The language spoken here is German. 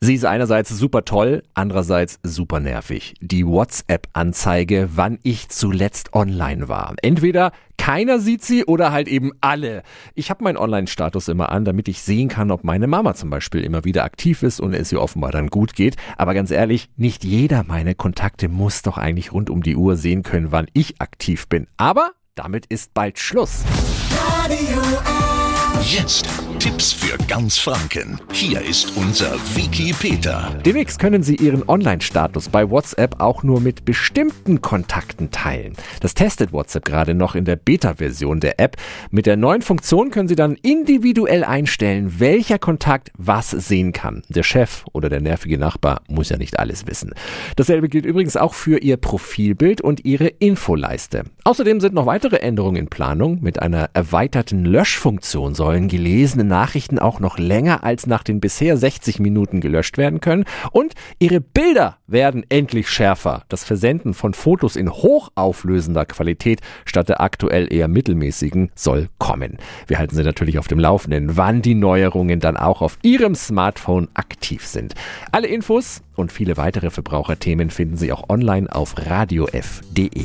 Sie ist einerseits super toll, andererseits super nervig. Die WhatsApp-Anzeige, wann ich zuletzt online war. Entweder keiner sieht sie oder halt eben alle. Ich habe meinen Online-Status immer an, damit ich sehen kann, ob meine Mama zum Beispiel immer wieder aktiv ist und es ihr offenbar dann gut geht. Aber ganz ehrlich, nicht jeder meiner Kontakte muss doch eigentlich rund um die Uhr sehen können, wann ich aktiv bin. Aber damit ist bald Schluss. Jetzt Tipps für ganz Franken. Hier ist unser Wiki Peter. Demnächst können Sie Ihren Online-Status bei WhatsApp auch nur mit bestimmten Kontakten teilen. Das testet WhatsApp gerade noch in der Beta-Version der App. Mit der neuen Funktion können Sie dann individuell einstellen, welcher Kontakt was sehen kann. Der Chef oder der nervige Nachbar muss ja nicht alles wissen. Dasselbe gilt übrigens auch für Ihr Profilbild und Ihre Infoleiste. Außerdem sind noch weitere Änderungen in Planung. Mit einer erweiterten Löschfunktion sollen gelesene Nachrichten auch noch länger als nach den bisher 60 Minuten gelöscht werden können und ihre Bilder werden endlich schärfer. Das Versenden von Fotos in hochauflösender Qualität statt der aktuell eher mittelmäßigen soll kommen. Wir halten Sie natürlich auf dem Laufenden, wann die Neuerungen dann auch auf Ihrem Smartphone aktiv sind. Alle Infos und viele weitere Verbraucherthemen finden Sie auch online auf radiof.de.